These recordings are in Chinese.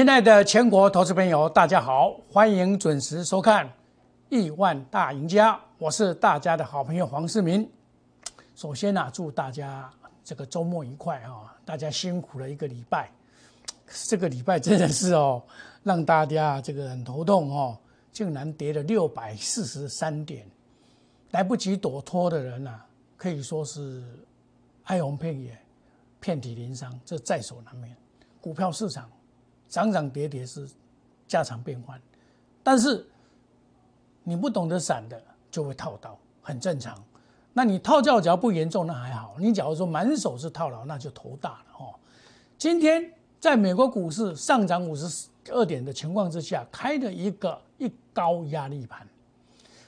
亲爱的全国投资朋友，大家好，欢迎准时收看《亿万大赢家》，我是大家的好朋友黄世明。首先呢、祝大家这个周末愉快啊！大家辛苦了一个礼拜，这个礼拜真的是哦，让大家这个很头痛哦，竟然跌了六百四十三点，来不及躲脱的人呐、可以说是哀鸿遍野，遍体鳞伤，这在所难免。股票市场涨涨跌跌是家常便饭，但是你不懂得闪的就会套到，很正常。那你套叫只要不严重，那还好。你假如说满手是套牢，那就头大了哦。今天在美国股市上涨五十二点的情况之下，开了一个一高压力盘。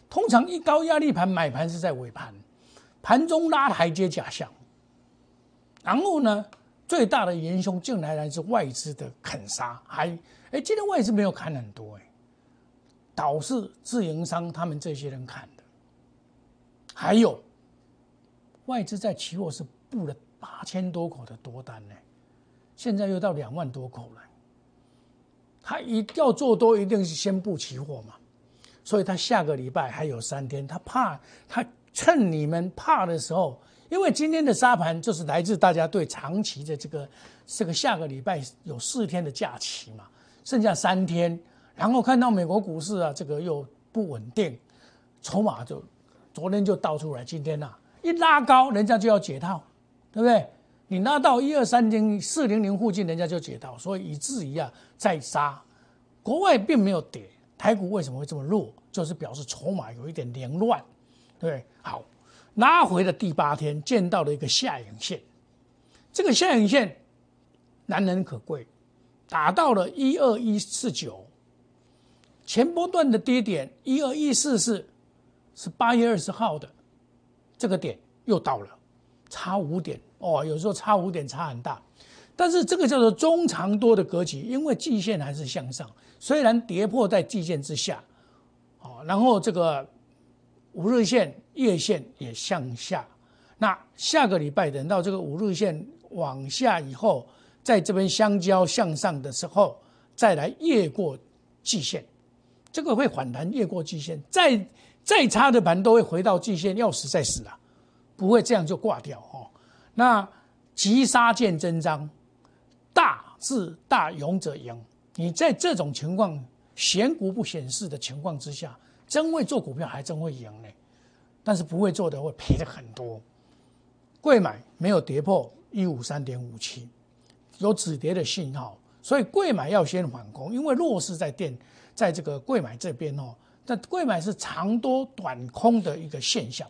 通常一高压力盘买盘是在尾盘，盘中拉台阶假象。然后呢，最大的元凶竟然来自外资的啃杀，还哎，今天外资没有砍很多哎，倒是自营商他们这些人砍的。还有外资在期货是布了八千多口的多单呢，现在又到两万多口了。他一要做多，一定是先布期货嘛，所以他下个礼拜还有三天，他怕他趁你们怕的时候，因为今天的沙盘就是来自大家对长期的这个这个下个礼拜有四天的假期嘛，剩下三天，然后看到美国股市啊这个又不稳定，筹码就昨天就倒出来，今天呐、一拉高，人家就要解套，对不对？你拉到一二三零四零零附近，人家就解套，所以以至于啊再杀。国外并没有跌，台股为什么会这么弱？就是表示筹码有一点凌乱，对？好，拉回的第八天见到了一个下影线，这个下影线难能可贵，打到了一二一四九，前波段的低点一二一四四是八月二十号的这个点又到了，差五点哦，有时候差五点差很大，但是这个叫做中长多的格局，因为季线还是向上，虽然跌破在季线之下，哦，然后这个五日线、月线也向下，那下个礼拜等到这个五日线往下以后，在这边相交向上的时候，再来越过季线，这个会反弹越过季线，再再差的盘都会回到季线，要死再死啊，不会这样就挂掉哦。那急杀见真章，大智大勇者赢。你在这种情况选股不显示的情况之下，真会做股票还真会赢呢。但是不会做的会赔的很多。贵买没有跌破一五三点五七，有止跌的信号，所以贵买要先反攻，因为弱势在电，在这个贵买这边哦。但贵买是长多短空的一个现象，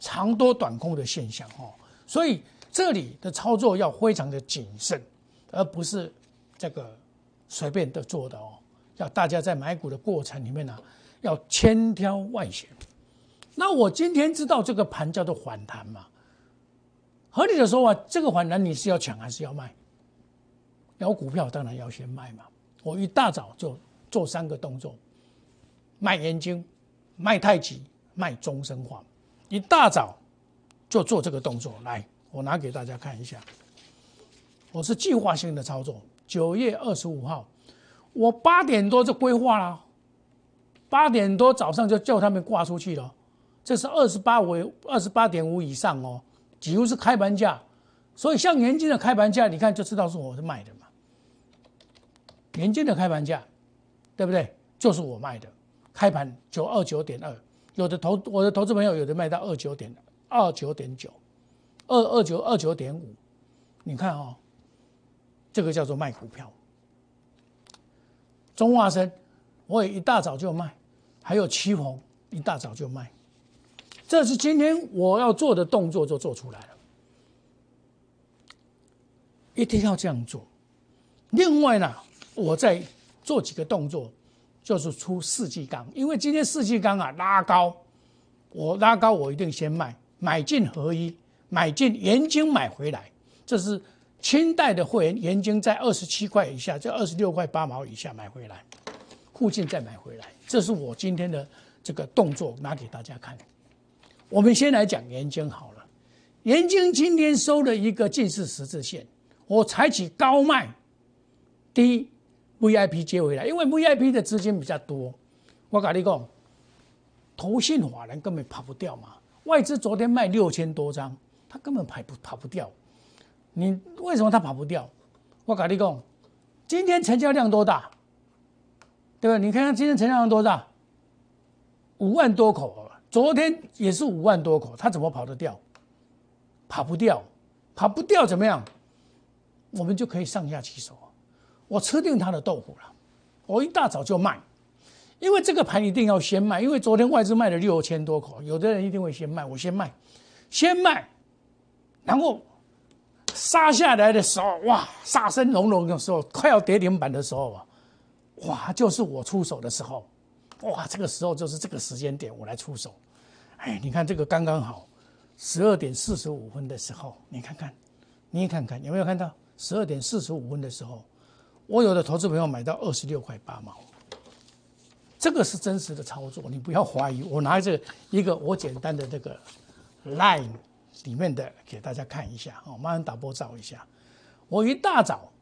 长多短空的现象哦，所以这里的操作要非常的谨慎，而不是这个随便的做的哦。要大家在买股的过程里面呢、要千挑万选。那我今天知道这个盘叫做反弹嘛，合理的说啊，这个反弹你是要抢还是要卖？有股票当然要先卖嘛。我一大早就做三个动作：卖研究、卖太极、卖中生化。一大早就做这个动作，来，我拿给大家看一下。我是计划性的操作，九月二十五号，我八点多就规划了，八点多早上就叫他们挂出去了。这是二十八为二十八点五以上哦，几乎是开盘价，所以像年金的开盘价，你看就知道是我是卖的嘛。年金的开盘价，对不对？就是我卖的，开盘九二九点二，有的投我的投资朋友有的卖到二九点二九点九，二二九二九点五，你看哦，这个叫做卖股票。中化生我也一大早就卖，还有七红一大早就卖。这是今天我要做的动作，就做出来了，一定要这样做。另外呢，我再做几个动作，就是出四季钢，因为今天四季钢啊拉高，我拉高我一定先卖，买进合一，买进盐金买回来，这是清代的会员盐金在二十七块以下，在二十六块八毛以下买回来，附近再买回来，这是我今天的这个动作，拿给大家看。我们先来讲盐津好了，盐津今天收了一个近似十字线，我采取高卖低 VIP 接回来，因为 VIP 的资金比较多。我跟你讲，投信法人根本跑不掉嘛。外资昨天卖六千多张，他根本跑不跑不掉。你为什么他跑不掉？我跟你讲，今天成交量多大？对吧？你看看今天成交量多大？五万多口，昨天也是五万多口，他怎么跑得掉？跑不掉，跑不掉怎么样？我们就可以上下其手。我吃定他的豆腐了，我一大早就卖，因为这个盘一定要先卖，因为昨天外资卖了六千多口，有的人一定会先卖，我先卖，先卖，然后杀下来的时候，哇，杀声隆隆的时候，快要跌停板的时候啊，哇，就是我出手的时候，哇，这个时候就是这个时间点我来出手，哎，你看这个刚刚好，十二点四十五分的时候，你看看，你看看有没有看到十二点四十五分的时候？我有的投资朋友买到二十六块八毛，这个是真实的操作，你不要怀疑。我拿着一个我简单的这个 line 里面的给大家看一下，哦，慢慢打波照一下。我一大早，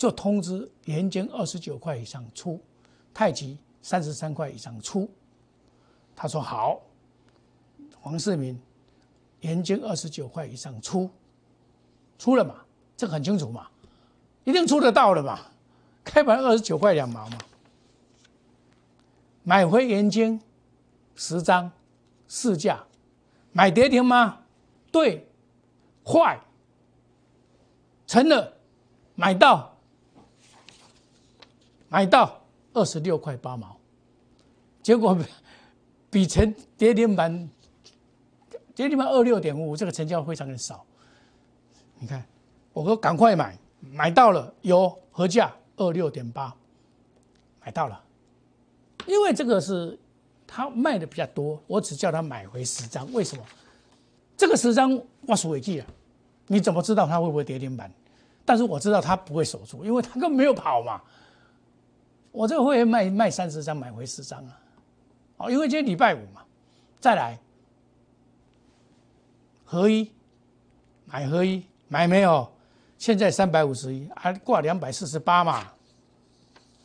就通知盐金二十九块以上出，太极三十三块以上出。他说好，黄世明，盐金二十九块以上出，出了嘛？这很清楚嘛？一定出得到的嘛？开盘二十九块两毛嘛，买回盐金十张，市价，买跌停吗？对，快，成了，买到，买到二十六块八毛，结果比成跌停板，跌停板二六点五，这个成交非常的少。你看，我说赶快买。买到了，有合价二六点八，买到了，因为这个是他卖的比较多，我只叫他买回十张。为什么？这个十张我数尾记啊，你怎么知道他会不会跌停板？但是我知道他不会守住，因为他根本没有跑嘛。我这个会员卖卖三十张，买回十张啊。哦，因为今天礼拜五嘛，再来合一买合一买没有？现在三百五十一，还挂两百四十八嘛？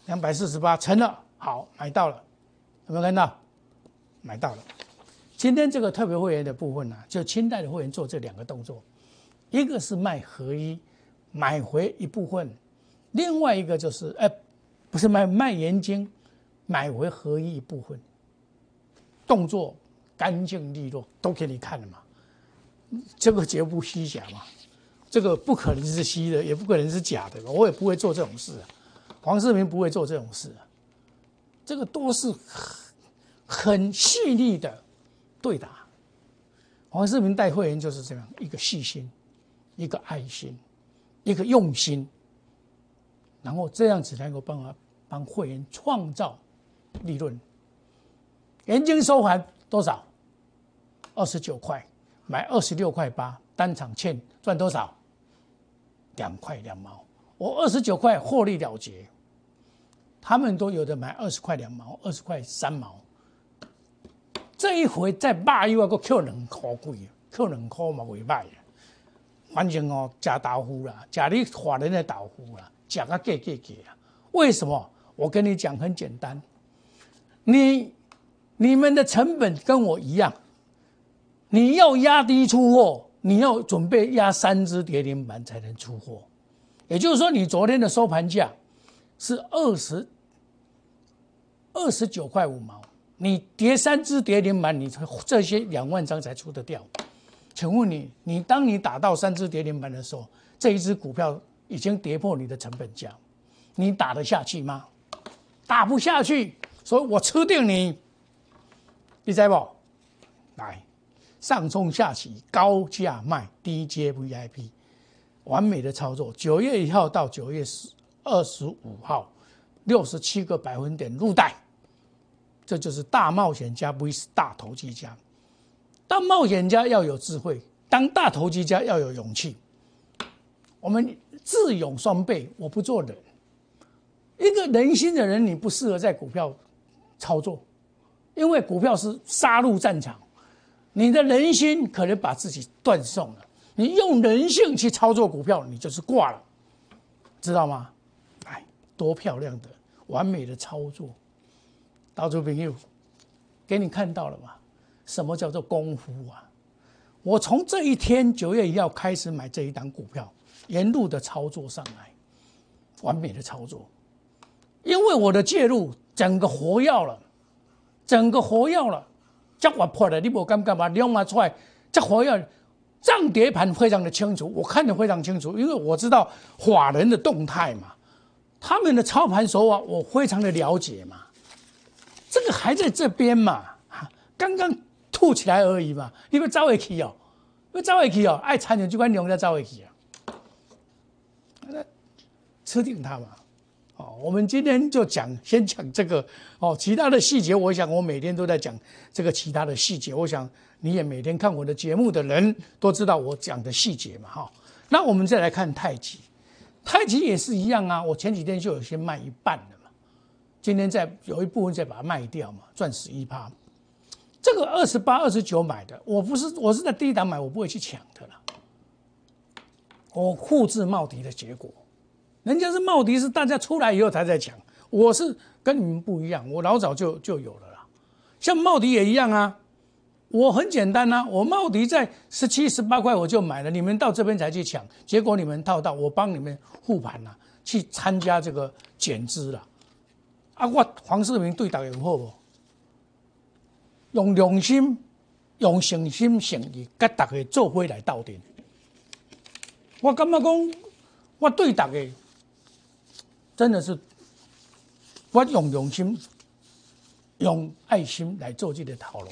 两百四十八成了，好买到了，有没有看到？买到了。今天这个特别会员的部分呢，就清代的会员做这两个动作，一个是卖合一，买回一部分；另外一个就是，哎，不是卖卖盐金，买回合一部分。动作干净利落，都给你看了嘛？这个绝不虚假嘛？这个不可能是虚的，也不可能是假的，我也不会做这种事。黄世明不会做这种事，这个都是很很细腻的对答。黄世明带会员就是这样一个细心，一个爱心，一个用心，然后这样子能够帮他帮会员创造利润。原金收还多少？二十九块，买二十六块八，单场欠赚多少？两块两毛，我二十九块获利了结。他们都有的买二十块两毛，二十块三毛。这一回再卖又要个扣两块贵，扣两块嘛未卖啊。反正哦，假豆腐啦，假你华人的豆腐啦，假个给给给啊。为什么？我跟你讲很简单，你你们的成本跟我一样，你要压低出货。你要准备压三只跌停板才能出货，也就是说，你昨天的收盘价是二十二十九块五毛，你跌三只跌停板，你这些两万张才出得掉。请问你，你当你打到三只跌停板的时候，这一只股票已经跌破你的成本价，你打得下去吗？打不下去，所以我吃定你，你知不？来。上冲下起，高价卖，低阶 VIP，完美的操作。九月一号到九月十二十五号，六十七个百分点入袋，这就是大冒险家，不是大投机家。当冒险家要有智慧，当大投机家要有勇气。我们智勇双倍，我不做人。一个人心的人，你不适合在股票操作，因为股票是杀戮战场。你的人心可能把自己断送了。你用人性去操作股票，你就是挂了，知道吗？哎，多漂亮的完美的操作，岛主朋友，给你看到了吧？什么叫做功夫啊？我从这一天九月一号开始买这一档股票，沿路的操作上来，完美的操作，因为我的介入整个活药了，整个活药了，这我破了，你无感觉吗？两码出来，这活药，涨跌盘非常的清楚，我看得非常清楚，因为我知道法人的动态嘛，他们的操盘手法我非常的了解嘛，这个还在这边嘛，刚刚。吐起来而已嘛，你要走回去哦，要走回去哦，爱参与就管用再走回去啊，那吃定他嘛。哦，我们今天就讲，先讲这个哦，其他的细节，我想我每天都在讲这个其他的细节，我想你也每天看我的节目的人都知道我讲的细节嘛，哈。那我们再来看太极，太极也是一样啊，我前几天就有先卖一半的嘛，今天再有一部分再把它卖掉嘛，赚十一趴。这个二十八、二十九买的，我不是我是在第一档买，我不会去抢的啦。我复制茂迪的结果，人家是茂迪是大家出来以后才在抢，我是跟你们不一样，我老早就就有了啦。像茂迪也一样啊，我很简单啊，我茂迪在十七、十八块我就买了，你们到这边才去抢，结果你们套到我帮你们护盘了，去参加这个减资了。啊，我黄世明对打有好不？用良心、用诚心诚意，跟大家做伙来斗阵。我感觉讲，我对大家真的是，我用用心、用爱心来做这个套路。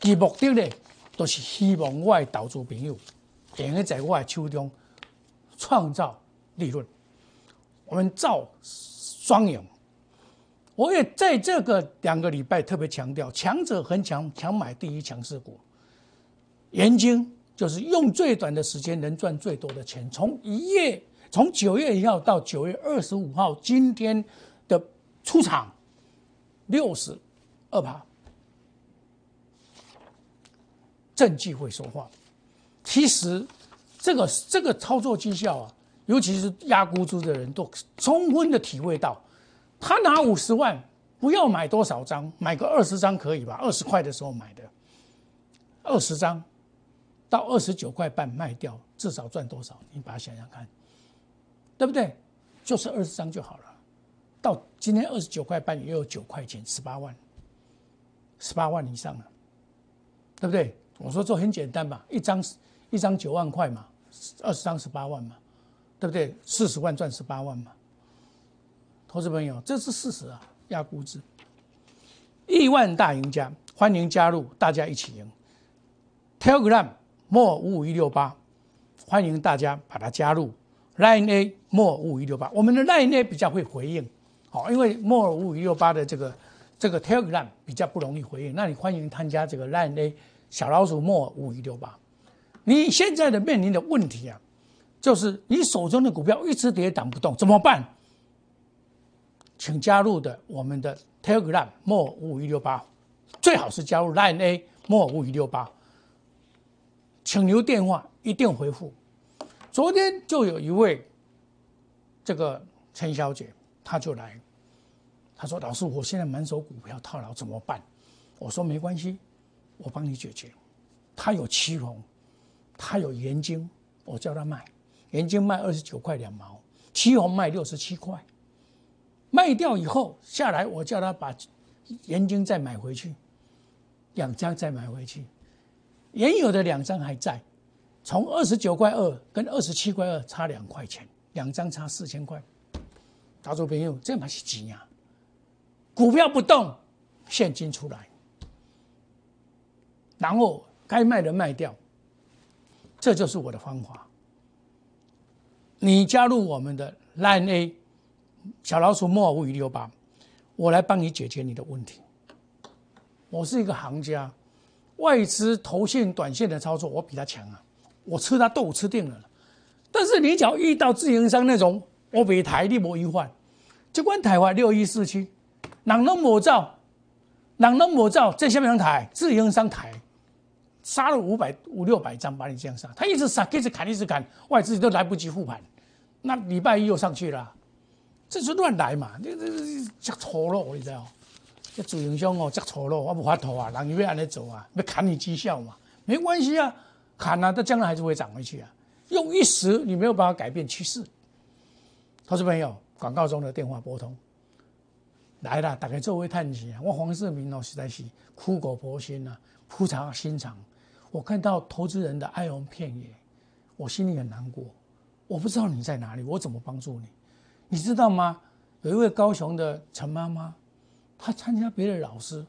其目的呢，都是希望我的投资朋友，能够在我的手中创造利润。我们造双赢。我也在这个两个礼拜特别强调，强者恒强，强买第一强势股。研究就是用最短的时间能赚最多的钱。从一夜，从九月一号到九月二十五号，今天的出场六十二趴，证据会说话。其实这个这个操作绩效啊，尤其是压估值的人都充分的体会到。他拿五十万，不要买多少张，买个二十张可以吧？二十块的时候买的，二十张，到二十九块半卖掉，至少赚多少？你把它想想看，对不对？就是二十张就好了。到今天二十九块半也有九块钱，十八万，十八万以上了，对不对？我说这很简单嘛，一张一张九万块嘛，二十张十八万嘛，对不对？四十万赚十八万嘛。投资朋友，这是事实啊！压估值，亿万大赢家，欢迎加入，大家一起赢。Telegram 莫五五一六八，欢迎大家把它加入。Line A 莫五五一六八，我们的 Line A 比较会回应，好，因为莫五五一六八的这个这个 Telegram 比较不容易回应，那你欢迎参加这个 Line A 小老鼠莫五五一六八。你现在的面临的问题啊，就是你手中的股票一直跌涨不动，怎么办？请加入的我们的 Telegram more 五五一六八，最好是加入 Line A more 五五一六八，请留电话，一定回复。昨天就有一位这个陈小姐，她就来，她说：“老师，我现在满手股票套牢，怎么办？”我说：“没关系，我帮你解决。”她有七红，她有盐金，我叫她卖盐金卖二十九块两毛，七红卖六十七块。卖掉以后下来，我叫他把盐金再买回去，两张再买回去，原有的两张还在，从二十九块二跟二十七块二差两块钱，两张差四千块。打主朋友，这嘛是急呀？股票不动，现金出来，然后该卖的卖掉，这就是我的方法。你加入我们的 Line A。小老鼠莫尔五六八，我来帮你解决你的问题。我是一个行家，外资投线短线的操作我比他强啊，我吃他豆吃定了。但是你只要遇到自营商那种，我比台你无一换，就管台湾六一四七，人拢无造，人拢无造，这下面台自营商台杀了五百五六百张把你这样杀，他一直杀，一直砍，一直砍，外资都来不及复盘，那礼拜一又上去了。这是乱来嘛？这这这粗鲁，你知道？这主营商哦，这粗鲁，我无法投啊，人要安尼做啊，要砍你绩效嘛？没关系啊，砍啊，它将来还是会涨回去啊。用一时，你没有办法改变趋势。投资朋友，广告中的电话拨通来了，大概作为探气啊。我黄世明哦，实在是苦口婆心啊，铺茶心肠。我看到投资人的哀鸿遍野，我心里很难过。我不知道你在哪里，我怎么帮助你？你知道吗？有一位高雄的陈妈妈，她参加别的老师，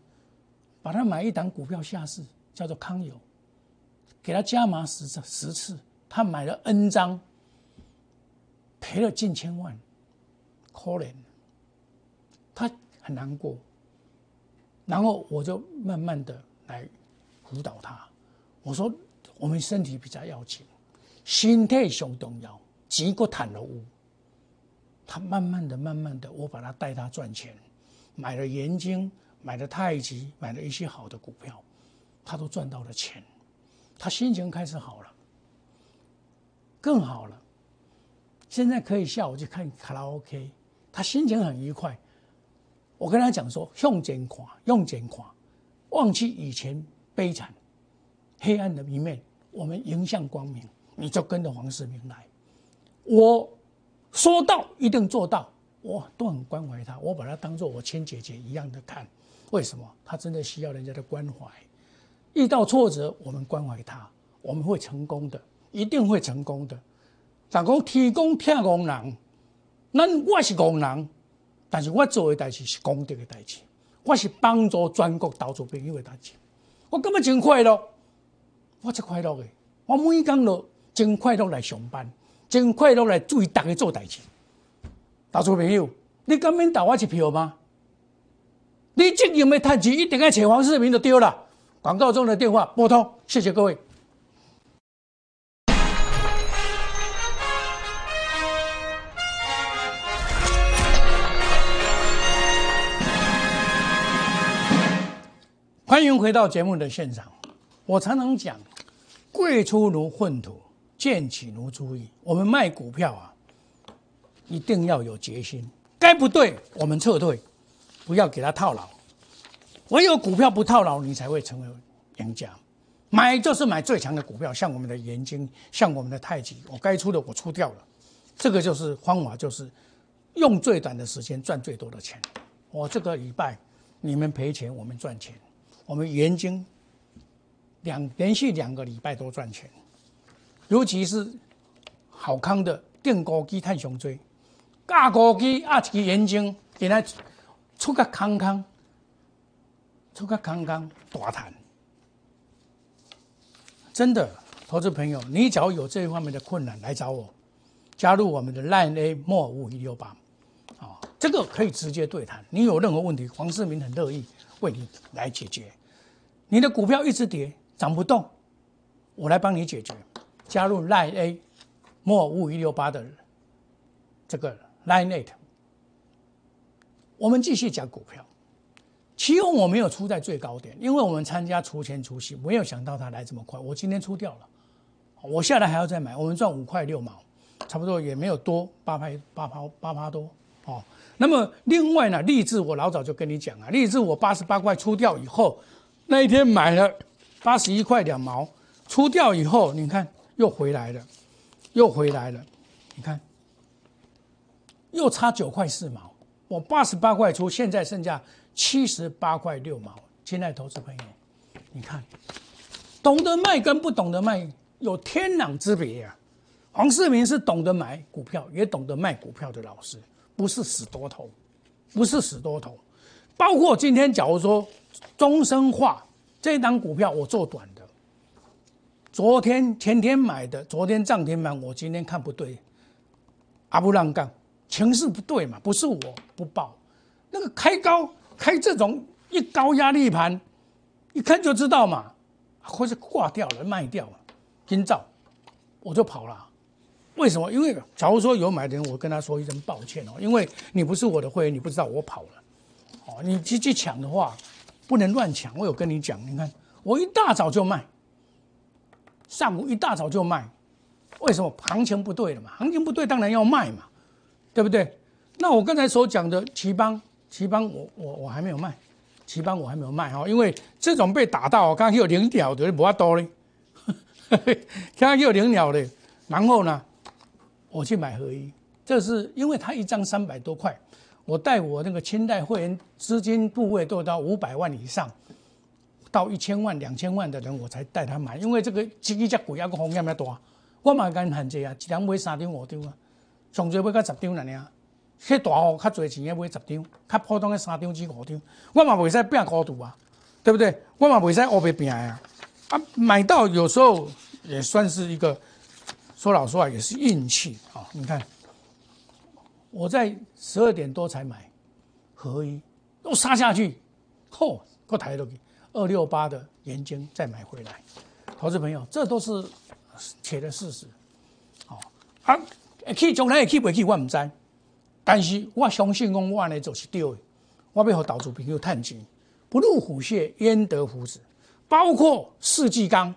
把她买一档股票下市，叫做康友，给他加码十次十次，他买了 N 张，赔了近千万，可怜，他很难过。然后我就慢慢的来辅导他。我说，我们身体比较要紧，心态上重要，钱个谈了无。他慢慢的、慢慢的，我把他带他赚钱，买了盐金，买了太极，买了一些好的股票，他都赚到了钱，他心情开始好了，更好了。现在可以下午去看卡拉 OK，他心情很愉快。我跟他讲说，用钱看，用钱看，忘记以前悲惨。黑暗的一面，我们迎向光明。你就跟着黄世明来，我说到一定做到，我都很关怀他，我把他当做我亲姐姐一样的看。为什么？他真的需要人家的关怀。遇到挫折，我们关怀他，我们会成功的，一定会成功的。但讲天公听工人，咱我是工人，但是我做的代志是功德的代志，我是帮助全国投资朋友的代志，我根本真快乐。我真快乐的，我每天都真快乐来上班，真快乐来注意大家做代志。投资朋友，你敢免投我一票吗？你这样的谈钱一定要找黄世明就对了。广告中的电话拨通，谢谢各位。欢迎回到节目的现场。我常常讲。贵出如粪土，贱起如猪意。我们卖股票啊，一定要有决心。该不对，我们撤退，不要给他套牢。唯有股票不套牢，你才会成为赢家。买就是买最强的股票，像我们的盐金，像我们的太极。我该出的我出掉了，这个就是方法，就是用最短的时间赚最多的钱。我这个礼拜你们赔钱，我们赚钱。我们盐金。两连续两个礼拜都赚钱，尤其是好康的电锅机太雄追，架锅机啊，一个眼睛给它出个康康，出个刚刚大谈。真的，投资朋友，你只要有这一方面的困难来找我，加入我们的 Line A 莫五一六八，啊，这个可以直接对谈。你有任何问题，黄世明很乐意为你来解决。你的股票一直跌。涨不动，我来帮你解决。加入 Line A 莫五五一六八的这个 Line Eight，我们继续讲股票。期货我没有出在最高点，因为我们参加除前除息，没有想到它来这么快。我今天出掉了，我下来还要再买。我们赚五块六毛，差不多也没有多八拍八趴八趴多哦。那么另外呢，励志我老早就跟你讲啊，励志我八十八块出掉以后，那一天买了。八十一块两毛出掉以后，你看又回来了，又回来了，你看又差九块四毛。我八十八块出，现在剩下七十八块六毛。亲爱的投资朋友，你看，懂得卖跟不懂得卖有天壤之别啊！黄世明是懂得买股票，也懂得卖股票的老师，不是死多头，不是死多头。包括今天，假如说终身化。这档股票我做短的，昨天前天买的，昨天涨停板，我今天看不对，阿不让干，情势不对嘛，不是我不报，那个开高开这种一高压力盘，一看就知道嘛，或是挂掉了卖掉了，今早我就跑了，为什么？因为假如说有买的人，我跟他说一声抱歉哦，因为你不是我的会员，你不知道我跑了，哦，你去去抢的话。不能乱抢，我有跟你讲，你看我一大早就卖，上午一大早就卖，为什么？行情不对了嘛，行情不对，当然要卖嘛，对不对？那我刚才所讲的奇邦，奇邦我我我还没有卖，奇邦我还没有卖哈，因为这种被打到，刚刚有零鸟的不要多嘞，刚刚有零鸟的，然后呢，我去买合一，这是因为它一张三百多块，我带我那个清代会员资金部位都到五百万以上，到一千万、两千万的人，我才带他买，因为这个基金只贵啊，个风险要大，我嘛敢限制啊，一人买三张五张啊，上最买到十张了呢。迄大号较侪钱，要买十张；较普通的三张至五张，我嘛袂使变高度啊，对不对？我嘛袂使乌白变啊！啊，买到有时候也算是一个，说老实话也是运气啊。你看，我在十二点多才买合一，都杀下去，嚯，够抬落去二六八的盐金再买回来，投资朋友，这都是铁的事实。好，啊，去将来会去袂去，我唔知。但是我相信，讲我呢就是对的。我要和岛主朋友探钱，不入虎穴焉得虎子。包括世纪钢，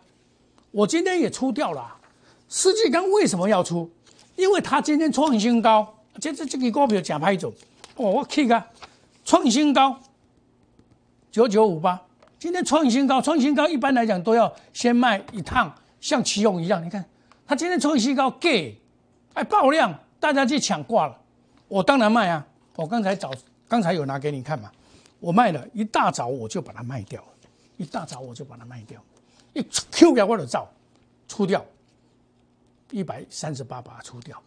我今天也出掉了。世纪钢为什么要出？因为它今天创新高，这这这个股票假拍走。哦，我看啊，创新高九九五八，今天创新高，创新高一般来讲都要先卖一趟，像奇勇一样。你看，它今天创新高，gay，哎爆量，大家去抢挂了。我当然卖啊！我刚才早刚才有拿给你看嘛，我卖了一大早我就把它卖掉，一大早我就把它卖掉，一 Q 表我的照出掉，一百三十八把它出掉，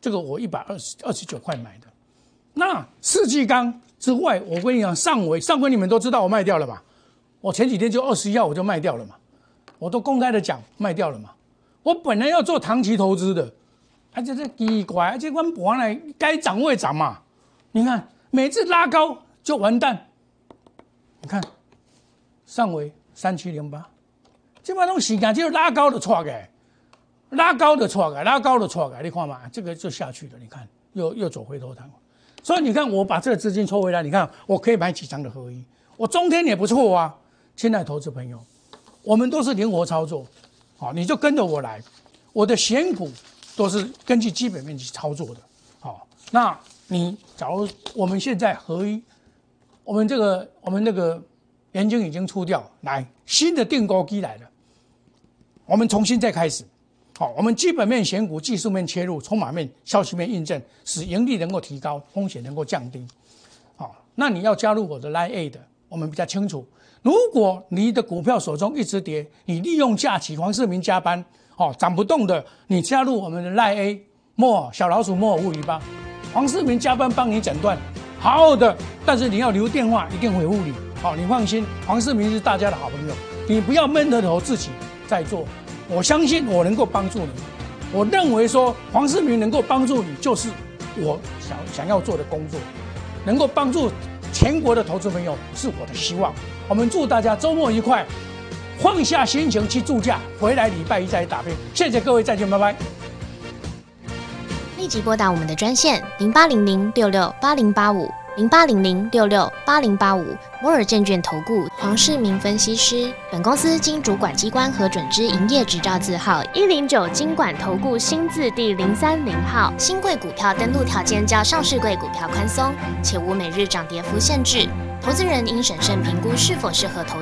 这个我一百二十二十九块买的。那世纪钢之外，我跟你讲，上回上回你们都知道我卖掉了吧？我前几天就二十一号我就卖掉了嘛，我都公开的讲卖掉了嘛。我本来要做长期投资的。而且这奇怪，而且我本来该涨会涨嘛。你看每次拉高就完蛋。你看上回三七零八，基本上时间就拉高的错的，拉高的错的，拉高的错的，你看嘛，这个就下去了。你看又又走回头趟。所以你看我把这个资金抽回来，你看我可以买几张的合一，我中天也不错啊。亲爱投资朋友，我们都是灵活操作，好，你就跟着我来，我的选股。都是根据基本面去操作的，好，那你假如我们现在合一，我们这个我们那个研究已经出掉，来新的定高机来了，我们重新再开始，好，我们基本面选股，技术面切入，筹码面、消息面印证，使盈利能够提高，风险能够降低，好，那你要加入我的 Line A 的，我们比较清楚，如果你的股票手中一直跌，你利用假期黄世明加班。哦，涨不动的，你加入我们的赖 A 莫小老鼠莫物理吧，黄世明加班帮你诊断，好好的，但是你要留电话，一定回复你。好，你放心，黄世明是大家的好朋友，你不要闷着头自己在做，我相信我能够帮助你。我认为说黄世明能够帮助你，就是我想想要做的工作，能够帮助全国的投资朋友是我的希望。我们祝大家周末愉快。放下心情去度假，回来礼拜一再打拼。谢谢各位，再见，拜拜。立即拨打我们的专线零八零零六六八零八五零八零零六六八零八五摩尔证券投顾黄世明分析师。本公司经主管机关核准之营业执照字号一零九金管投顾新字第零三零号。新贵股票登录条件较上市贵股票宽松，且无每日涨跌幅限制。投资人应审慎评估是否适合投。